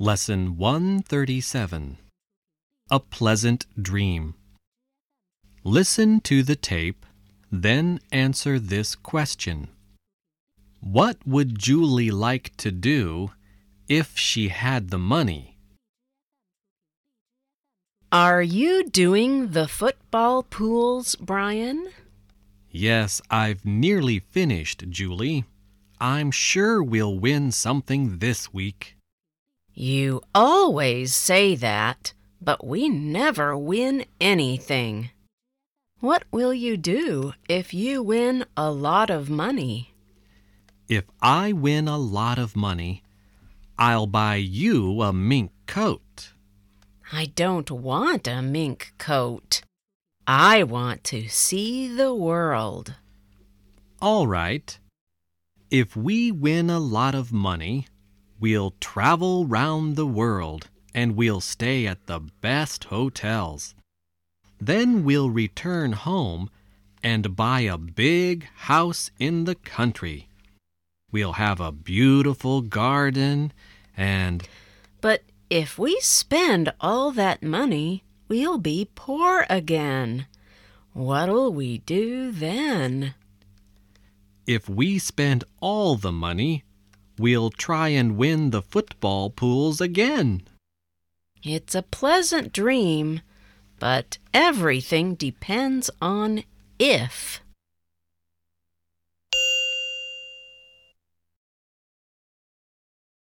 Lesson 137 A Pleasant Dream. Listen to the tape, then answer this question What would Julie like to do if she had the money? Are you doing the football pools, Brian? Yes, I've nearly finished, Julie. I'm sure we'll win something this week. You always say that, but we never win anything. What will you do if you win a lot of money? If I win a lot of money, I'll buy you a mink coat. I don't want a mink coat. I want to see the world. All right. If we win a lot of money, we'll travel round the world and we'll stay at the best hotels. Then we'll return home and buy a big house in the country. We'll have a beautiful garden and. But if we spend all that money, we'll be poor again. What'll we do then? If we spend all the money, we'll try and win the football pools again. It's a pleasant dream, but everything depends on if.